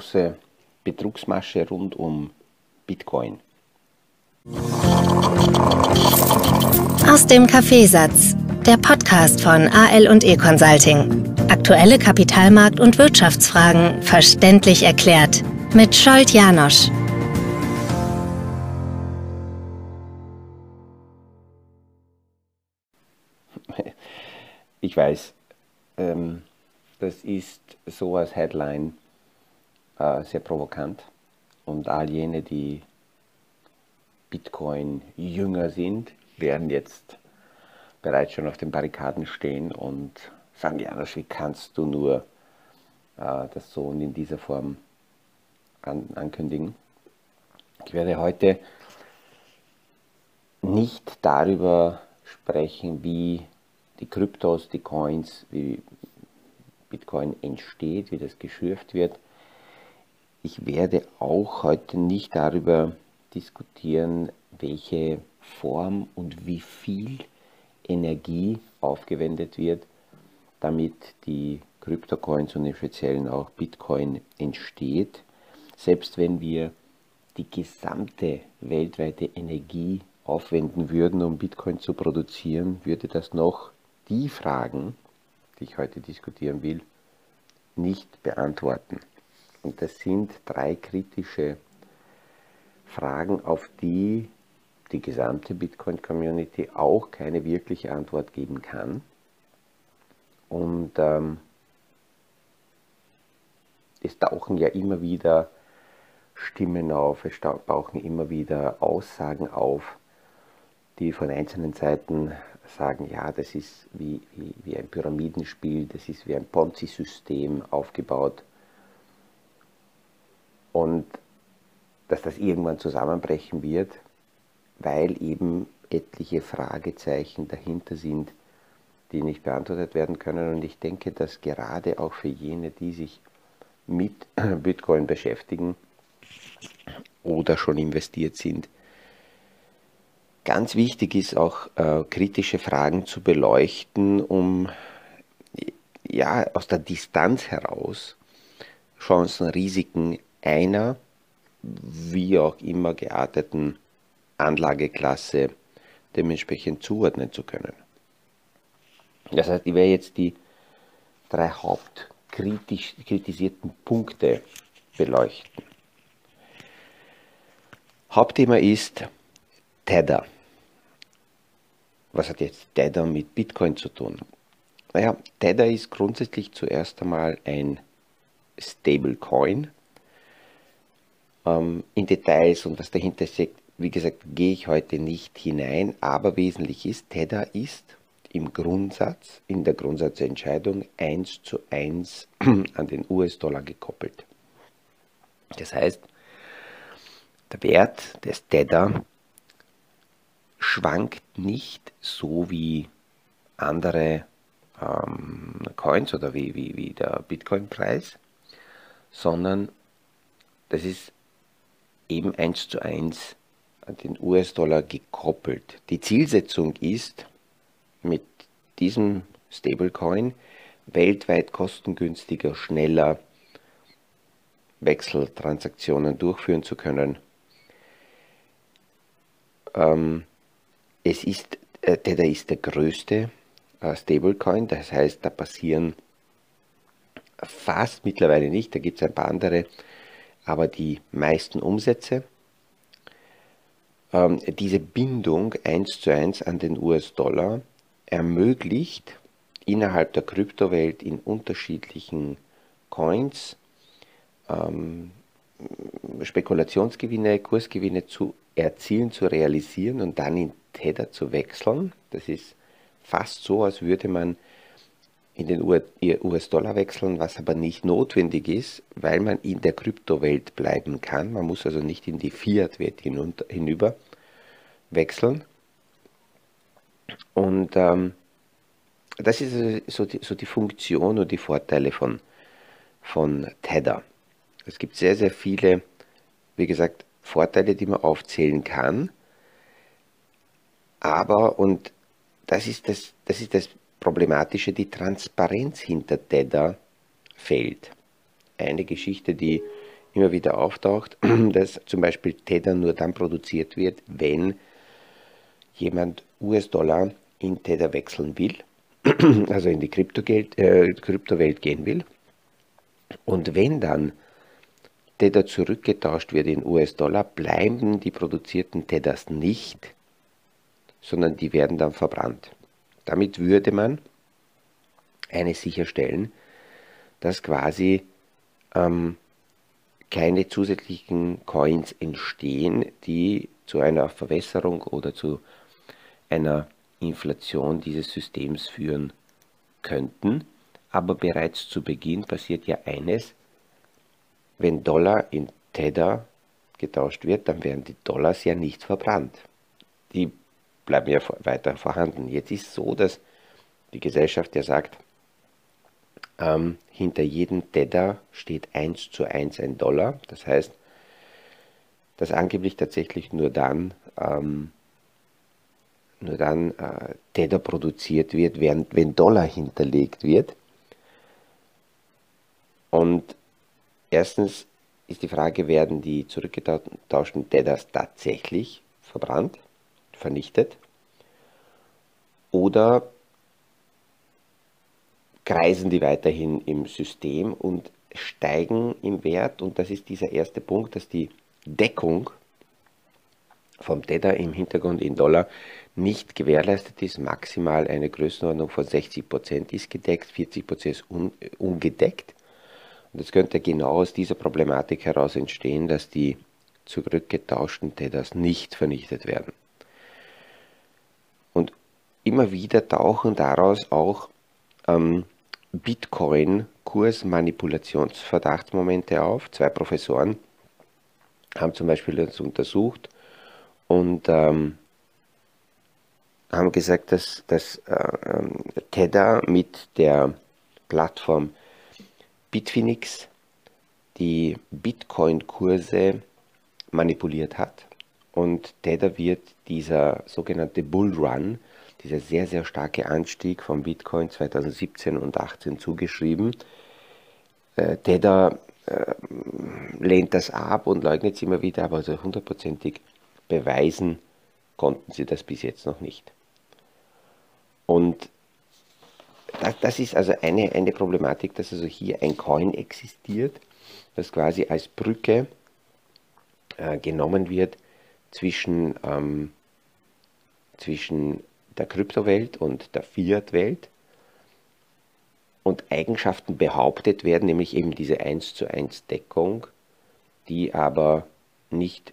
große Betrugsmasche rund um Bitcoin. Aus dem Kaffeesatz, der Podcast von AL und E Consulting. Aktuelle Kapitalmarkt- und Wirtschaftsfragen verständlich erklärt mit Scholt Janosch. Ich weiß, ähm, das ist so als Headline äh, sehr provokant und all jene, die Bitcoin jünger sind, werden jetzt bereits schon auf den Barrikaden stehen und sagen, ja, wie kannst du nur äh, das so und in dieser Form an, ankündigen. Ich werde heute nicht darüber sprechen, wie die Kryptos, die Coins, wie Bitcoin entsteht, wie das geschürft wird. Ich werde auch heute nicht darüber diskutieren, welche Form und wie viel Energie aufgewendet wird, damit die Kryptocoins und im Speziellen auch Bitcoin entsteht. Selbst wenn wir die gesamte weltweite Energie aufwenden würden, um Bitcoin zu produzieren, würde das noch die Fragen, die ich heute diskutieren will, nicht beantworten. Und das sind drei kritische Fragen, auf die die gesamte Bitcoin-Community auch keine wirkliche Antwort geben kann. Und ähm, es tauchen ja immer wieder Stimmen auf, es tauchen immer wieder Aussagen auf, die von einzelnen Seiten sagen, ja, das ist wie, wie, wie ein Pyramidenspiel, das ist wie ein Ponzi-System aufgebaut. Und dass das irgendwann zusammenbrechen wird, weil eben etliche Fragezeichen dahinter sind, die nicht beantwortet werden können. Und ich denke, dass gerade auch für jene, die sich mit Bitcoin beschäftigen oder schon investiert sind, ganz wichtig ist auch äh, kritische Fragen zu beleuchten, um ja aus der Distanz heraus Chancen, Risiken einer wie auch immer gearteten Anlageklasse dementsprechend zuordnen zu können. Das heißt, ich werde jetzt die drei hauptkritisierten Punkte beleuchten. Hauptthema ist Tether. Was hat jetzt Tether mit Bitcoin zu tun? Naja, Tether ist grundsätzlich zuerst einmal ein Stablecoin. Ähm, in Details und was dahinter steckt, wie gesagt, gehe ich heute nicht hinein, aber wesentlich ist, Tether ist im Grundsatz, in der Grundsatzentscheidung 1 zu 1 an den US-Dollar gekoppelt. Das heißt, der Wert des Tether schwankt nicht so wie andere ähm, Coins oder wie, wie, wie der Bitcoin-Preis, sondern das ist eben 1 zu 1 an den US-Dollar gekoppelt. Die Zielsetzung ist, mit diesem Stablecoin weltweit kostengünstiger, schneller Wechseltransaktionen durchführen zu können. Ähm, es ist, äh, Tether ist der größte äh, Stablecoin, das heißt, da passieren fast mittlerweile nicht, da gibt es ein paar andere, aber die meisten Umsätze. Ähm, diese Bindung 1 zu 1 an den US-Dollar ermöglicht innerhalb der Kryptowelt in unterschiedlichen Coins ähm, Spekulationsgewinne, Kursgewinne zu erzielen, zu realisieren und dann in Tether zu wechseln. Das ist fast so, als würde man in den US-Dollar wechseln, was aber nicht notwendig ist, weil man in der Kryptowelt bleiben kann. Man muss also nicht in die Fiat-Welt hinüber wechseln. Und ähm, das ist so die, so die Funktion und die Vorteile von, von Tether. Es gibt sehr, sehr viele, wie gesagt, Vorteile, die man aufzählen kann. Aber, und das ist das, das ist das Problematische, die Transparenz hinter Tether fehlt. Eine Geschichte, die immer wieder auftaucht, dass zum Beispiel Tether nur dann produziert wird, wenn jemand US-Dollar in Tether wechseln will, also in die Kryptogeld, äh, Kryptowelt gehen will. Und wenn dann Tether zurückgetauscht wird in US-Dollar, bleiben die produzierten Tethers nicht, sondern die werden dann verbrannt. Damit würde man eines sicherstellen, dass quasi ähm, keine zusätzlichen Coins entstehen, die zu einer Verwässerung oder zu einer Inflation dieses Systems führen könnten. Aber bereits zu Beginn passiert ja eines, wenn Dollar in Tether getauscht wird, dann werden die Dollars ja nicht verbrannt. Die bleiben ja weiter vorhanden. Jetzt ist es so, dass die Gesellschaft ja sagt, ähm, hinter jedem Tether steht 1 zu 1 ein Dollar. Das heißt, dass angeblich tatsächlich nur dann, ähm, nur dann äh, Tether produziert wird, während, wenn Dollar hinterlegt wird. Und erstens ist die Frage, werden die zurückgetauschten Tethers tatsächlich verbrannt, vernichtet? Oder kreisen die weiterhin im System und steigen im Wert. Und das ist dieser erste Punkt, dass die Deckung vom Tether im Hintergrund in Dollar nicht gewährleistet ist. Maximal eine Größenordnung von 60% ist gedeckt, 40% ist un ungedeckt. Und es könnte genau aus dieser Problematik heraus entstehen, dass die zurückgetauschten Tethers nicht vernichtet werden. Immer wieder tauchen daraus auch ähm, Bitcoin-Kursmanipulationsverdachtsmomente auf. Zwei Professoren haben zum Beispiel das untersucht und ähm, haben gesagt, dass, dass äh, Tether mit der Plattform Bitfinex die Bitcoin-Kurse manipuliert hat und Tether wird dieser sogenannte Bull Run dieser sehr, sehr starke Anstieg von Bitcoin 2017 und 2018 zugeschrieben. Äh, Tether äh, lehnt das ab und leugnet es immer wieder, aber also hundertprozentig beweisen konnten sie das bis jetzt noch nicht. Und das, das, ist also eine, eine Problematik, dass also hier ein Coin existiert, das quasi als Brücke äh, genommen wird zwischen, ähm, zwischen der Kryptowelt und der Fiat-Welt und Eigenschaften behauptet werden, nämlich eben diese 1 zu 1 Deckung, die aber nicht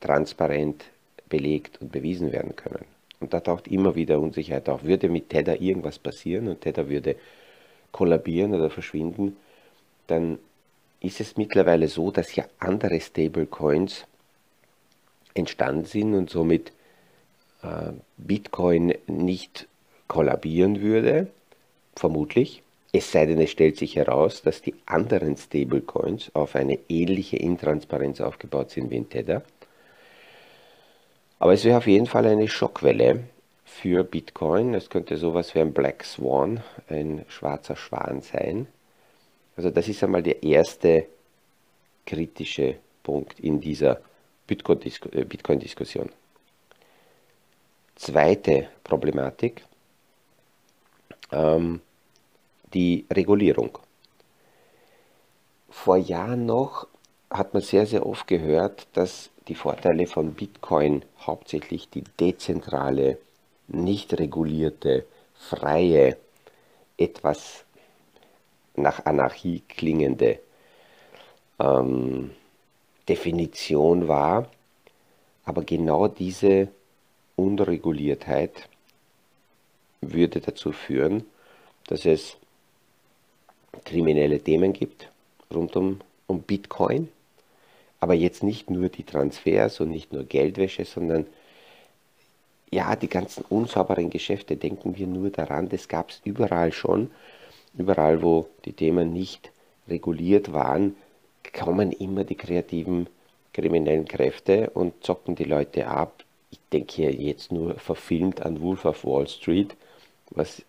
transparent belegt und bewiesen werden können. Und da taucht immer wieder Unsicherheit auf. Würde mit Tether irgendwas passieren und Tether würde kollabieren oder verschwinden, dann ist es mittlerweile so, dass ja andere Stablecoins entstanden sind und somit Bitcoin nicht kollabieren würde, vermutlich. Es sei denn, es stellt sich heraus, dass die anderen Stablecoins auf eine ähnliche Intransparenz aufgebaut sind wie in Tether. Aber es wäre auf jeden Fall eine Schockwelle für Bitcoin. Es könnte sowas wie ein Black Swan, ein schwarzer Schwan sein. Also das ist einmal der erste kritische Punkt in dieser Bitcoin-Diskussion. Zweite Problematik, ähm, die Regulierung. Vor Jahren noch hat man sehr, sehr oft gehört, dass die Vorteile von Bitcoin hauptsächlich die dezentrale, nicht regulierte, freie, etwas nach Anarchie klingende ähm, Definition war. Aber genau diese Unreguliertheit würde dazu führen, dass es kriminelle Themen gibt rund um, um Bitcoin, aber jetzt nicht nur die Transfers und nicht nur Geldwäsche, sondern ja, die ganzen unsauberen Geschäfte, denken wir nur daran, das gab es überall schon. Überall, wo die Themen nicht reguliert waren, kommen immer die kreativen kriminellen Kräfte und zocken die Leute ab, denke hier jetzt nur verfilmt an Wolf of Wall Street, was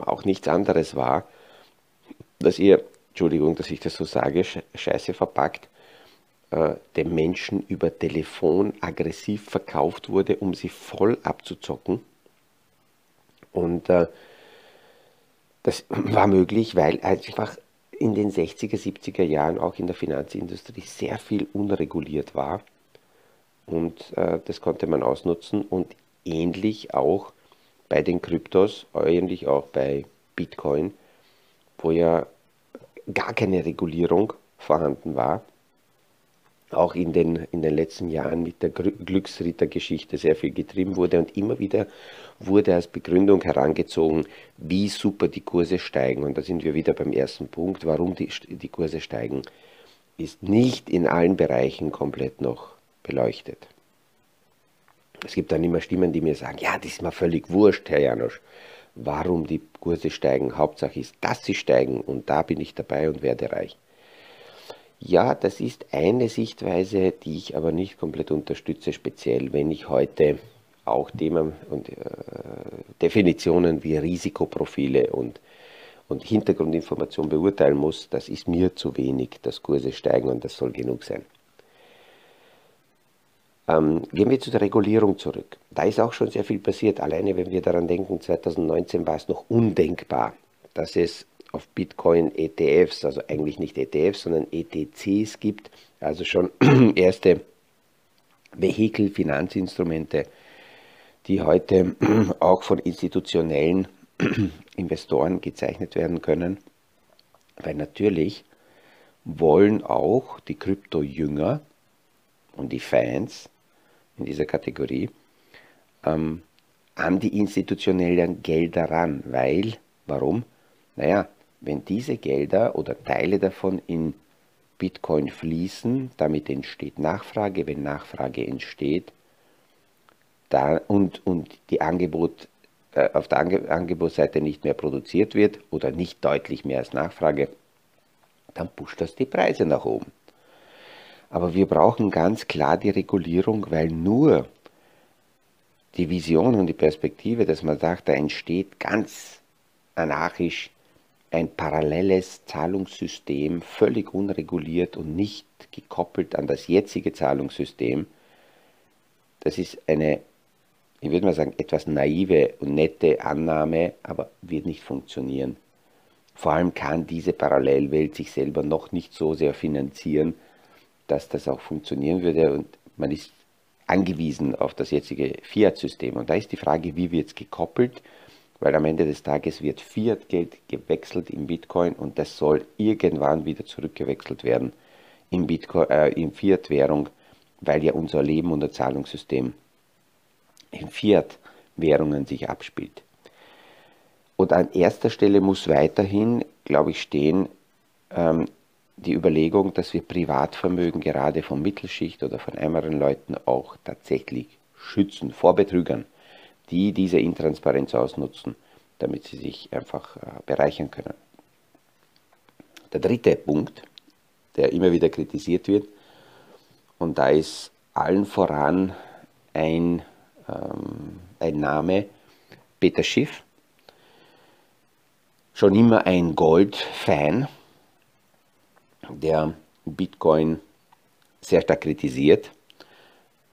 auch nichts anderes war, dass ihr Entschuldigung, dass ich das so sage, scheiße verpackt, äh, dem Menschen über Telefon aggressiv verkauft wurde, um sie voll abzuzocken. Und äh, das war möglich, weil einfach in den 60er, 70er Jahren auch in der Finanzindustrie sehr viel unreguliert war. Und äh, das konnte man ausnutzen und ähnlich auch bei den Kryptos, ähnlich auch bei Bitcoin, wo ja gar keine Regulierung vorhanden war auch in den, in den letzten Jahren mit der Glücksrittergeschichte sehr viel getrieben wurde und immer wieder wurde als Begründung herangezogen, wie super die Kurse steigen. Und da sind wir wieder beim ersten Punkt, warum die, die Kurse steigen, ist nicht in allen Bereichen komplett noch beleuchtet. Es gibt dann immer Stimmen, die mir sagen, ja, das ist mir völlig wurscht, Herr Janosch, warum die Kurse steigen. Hauptsache ist, dass sie steigen und da bin ich dabei und werde reich. Ja, das ist eine Sichtweise, die ich aber nicht komplett unterstütze, speziell wenn ich heute auch Themen und äh, Definitionen wie Risikoprofile und, und Hintergrundinformation beurteilen muss. Das ist mir zu wenig, dass Kurse steigen und das soll genug sein. Ähm, gehen wir zu der Regulierung zurück. Da ist auch schon sehr viel passiert. Alleine wenn wir daran denken, 2019 war es noch undenkbar, dass es auf Bitcoin ETFs, also eigentlich nicht ETFs, sondern ETCs gibt, also schon erste Vehikel, Finanzinstrumente, die heute auch von institutionellen Investoren gezeichnet werden können, weil natürlich wollen auch die Krypto-Jünger und die Fans in dieser Kategorie ähm, an die institutionellen Gelder ran, weil, warum? Naja, wenn diese Gelder oder Teile davon in Bitcoin fließen, damit entsteht Nachfrage, wenn Nachfrage entsteht da, und, und die Angebot, äh, auf der Ange Angebotsseite nicht mehr produziert wird oder nicht deutlich mehr als Nachfrage, dann pusht das die Preise nach oben. Aber wir brauchen ganz klar die Regulierung, weil nur die Vision und die Perspektive, dass man sagt, da entsteht ganz anarchisch ein paralleles Zahlungssystem, völlig unreguliert und nicht gekoppelt an das jetzige Zahlungssystem, das ist eine, ich würde mal sagen, etwas naive und nette Annahme, aber wird nicht funktionieren. Vor allem kann diese Parallelwelt sich selber noch nicht so sehr finanzieren, dass das auch funktionieren würde und man ist angewiesen auf das jetzige Fiat-System. Und da ist die Frage, wie wird es gekoppelt? weil am Ende des Tages wird Fiat-Geld gewechselt in Bitcoin und das soll irgendwann wieder zurückgewechselt werden in, äh, in Fiat-Währung, weil ja unser Leben und das Zahlungssystem in Fiat-Währungen sich abspielt. Und an erster Stelle muss weiterhin, glaube ich, stehen ähm, die Überlegung, dass wir Privatvermögen gerade von Mittelschicht oder von ärmeren Leuten auch tatsächlich schützen vor Betrügern die diese Intransparenz ausnutzen, damit sie sich einfach äh, bereichern können. Der dritte Punkt, der immer wieder kritisiert wird, und da ist allen voran ein, ähm, ein Name, Peter Schiff, schon immer ein Gold-Fan, der Bitcoin sehr stark kritisiert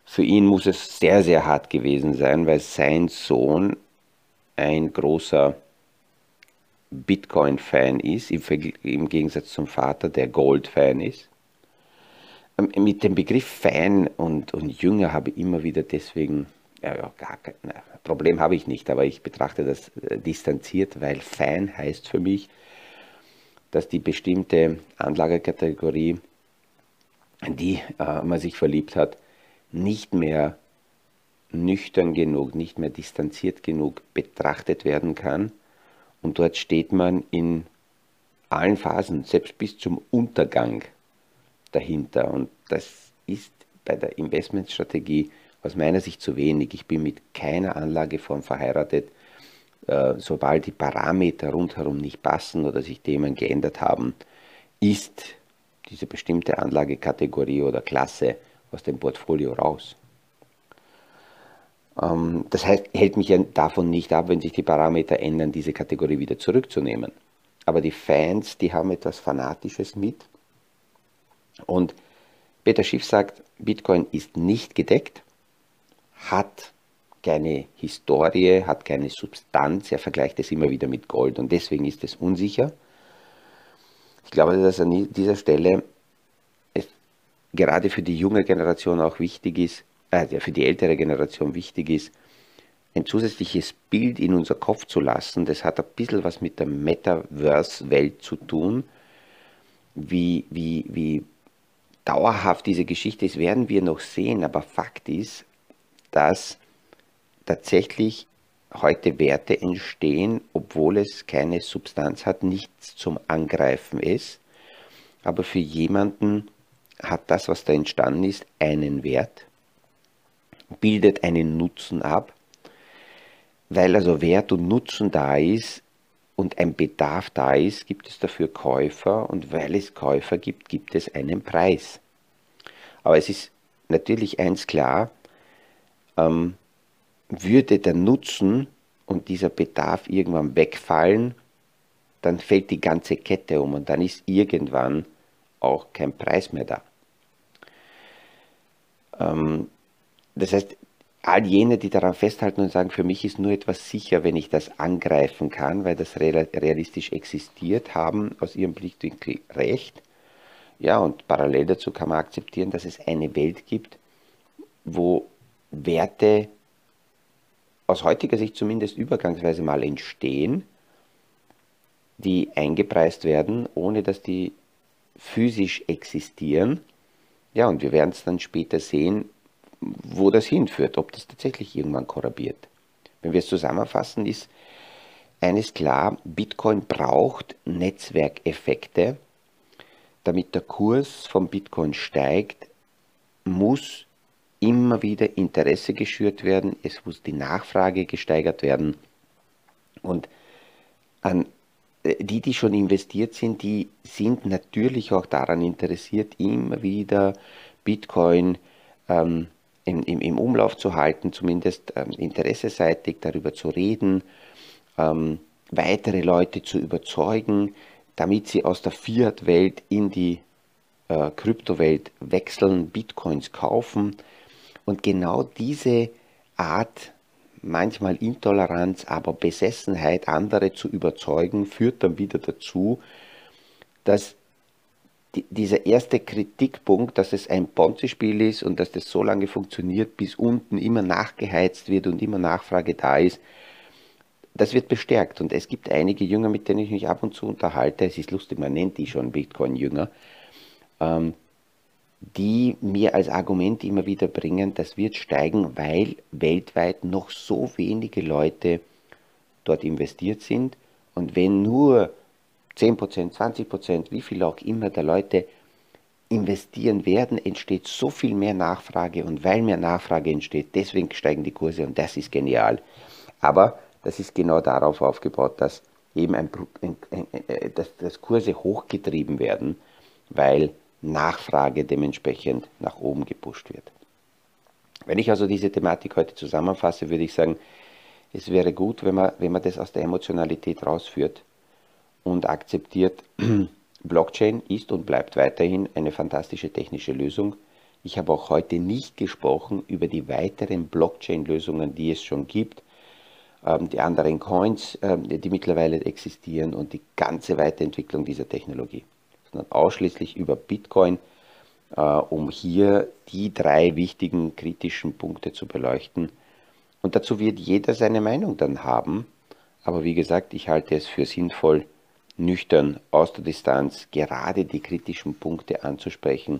für ihn muss es sehr, sehr hart gewesen sein, weil sein Sohn ein großer Bitcoin-Fan ist, im Gegensatz zum Vater, der Gold-Fan ist. Ähm, mit dem Begriff Fan und, und Jünger habe ich immer wieder deswegen, ja, ja gar kein na, Problem habe ich nicht, aber ich betrachte das äh, distanziert, weil Fan heißt für mich, dass die bestimmte Anlagekategorie, in die äh, man sich verliebt hat, nicht mehr nüchtern genug, nicht mehr distanziert genug betrachtet werden kann. Und dort steht man in allen Phasen, selbst bis zum Untergang dahinter. Und das ist bei der Investmentstrategie aus meiner Sicht zu wenig. Ich bin mit keiner Anlageform verheiratet. Äh, sobald die Parameter rundherum nicht passen oder sich Themen geändert haben, ist diese bestimmte Anlagekategorie oder Klasse aus dem Portfolio raus. Ähm, das heißt, hält mich ja davon nicht ab, wenn sich die Parameter ändern, diese Kategorie wieder zurückzunehmen. aber die Fans, die haben etwas Fanatisches mit. Und Peter Schiff sagt, Bitcoin ist nicht gedeckt, hat keine Historie, hat keine Substanz. Er vergleicht es immer wieder mit Gold und deswegen ist es unsicher. Ich glaube, dass an dieser Stelle es gerade für die junge Generation auch wichtig ist, äh, für die ältere Generation wichtig ist, ein zusätzliches Bild in unser Kopf zu lassen. Das hat ein bisschen was mit der Metaverse-Welt zu tun. Wie, wie, wie dauerhaft diese Geschichte ist, werden wir noch sehen. Aber Fakt ist, dass tatsächlich heute Werte entstehen, obwohl es keine Substanz hat, nichts zum Angreifen ist. Aber für jemanden hat das, was da entstanden ist, einen Wert, bildet einen Nutzen ab. Weil also Wert und Nutzen da ist und ein Bedarf da ist, gibt es dafür Käufer und weil es Käufer gibt, gibt es einen Preis. Aber es ist natürlich eins klar, ähm, würde der Nutzen und dieser Bedarf irgendwann wegfallen, dann fällt die ganze Kette um und dann ist irgendwann auch kein Preis mehr da. Ähm, das heißt, all jene, die daran festhalten und sagen, für mich ist nur etwas sicher, wenn ich das angreifen kann, weil das realistisch existiert, haben aus ihrem Blickwinkel recht. Ja, und parallel dazu kann man akzeptieren, dass es eine Welt gibt, wo Werte aus heutiger Sicht zumindest übergangsweise mal entstehen, die eingepreist werden, ohne dass die physisch existieren. Ja, und wir werden es dann später sehen, wo das hinführt, ob das tatsächlich irgendwann kollabiert. Wenn wir es zusammenfassen, ist eines klar, Bitcoin braucht Netzwerkeffekte. Damit der Kurs von Bitcoin steigt, muss immer wieder Interesse geschürt werden, es muss die Nachfrage gesteigert werden. Und an äh, die, die schon investiert sind, die sind natürlich auch daran interessiert, immer wieder Bitcoin ähm, im, im, im, Umlauf zu halten, zumindest ähm, interesseseitig darüber zu reden, ähm, weitere Leute zu überzeugen, damit sie aus der Fiat-Welt in die äh, Kryptowelt wechseln, Bitcoins kaufen. Und genau diese Art, manchmal Intoleranz, aber Besessenheit, andere zu überzeugen, führt dann wieder dazu, dass dieser erste Kritikpunkt, dass es ein Ponzi-Spiel ist und dass das so lange funktioniert, bis unten immer nachgeheizt wird und immer Nachfrage da ist, das wird bestärkt. Und es gibt einige Jünger, mit denen ich mich ab und zu unterhalte, es ist lustig, man nennt die schon Bitcoin-Jünger, ähm, die mir als Argument immer wieder bringen, das wird steigen, weil weltweit noch so wenige Leute dort investiert sind. Und wenn nur 10%, 20%, wie viel auch immer der Leute investieren werden, entsteht so viel mehr Nachfrage und weil mehr Nachfrage entsteht, deswegen steigen die Kurse und das ist genial. Aber das ist genau darauf aufgebaut, dass eben ein, ein, ein, dass, dass Kurse hochgetrieben werden, weil Nachfrage dementsprechend nach oben gepusht wird. Wenn ich also diese Thematik heute zusammenfasse, würde ich sagen, es wäre gut, wenn man, wenn man das aus der Emotionalität rausführt und akzeptiert, Blockchain ist und bleibt weiterhin eine fantastische technische Lösung. Ich habe auch heute nicht gesprochen über die weiteren Blockchain-Lösungen, die es schon gibt, ähm, die anderen Coins, ähm, die mittlerweile existieren und die ganze Weiterentwicklung dieser Technologie sondern ausschließlich über Bitcoin, äh, um hier die drei wichtigen kritischen Punkte zu beleuchten. Und dazu wird jeder seine Meinung dann haben. Aber wie gesagt, ich halte es für sinnvoll, nüchtern aus der Distanz gerade die kritischen Punkte anzusprechen,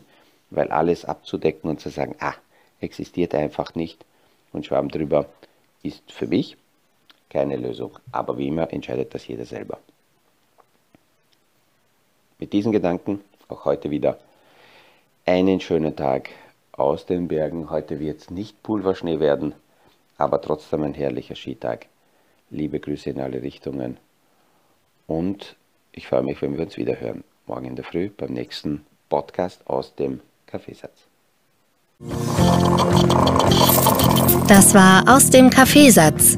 weil alles abzudecken und zu sagen, ah, existiert einfach nicht und Schwamm drüber, ist für mich keine Lösung. Aber wie immer entscheidet das jeder selber. Mit diesen Gedanken auch heute wieder einen schönen Tag aus den Bergen. Heute wird es nicht Pulverschnee werden, aber trotzdem ein herrlicher Skitag. Liebe Grüße in alle Richtungen und ich freue mich, wenn wir uns wieder hören. Morgen in der Früh beim nächsten Podcast aus dem Kaffeesatz. Das war aus dem Kaffeesatz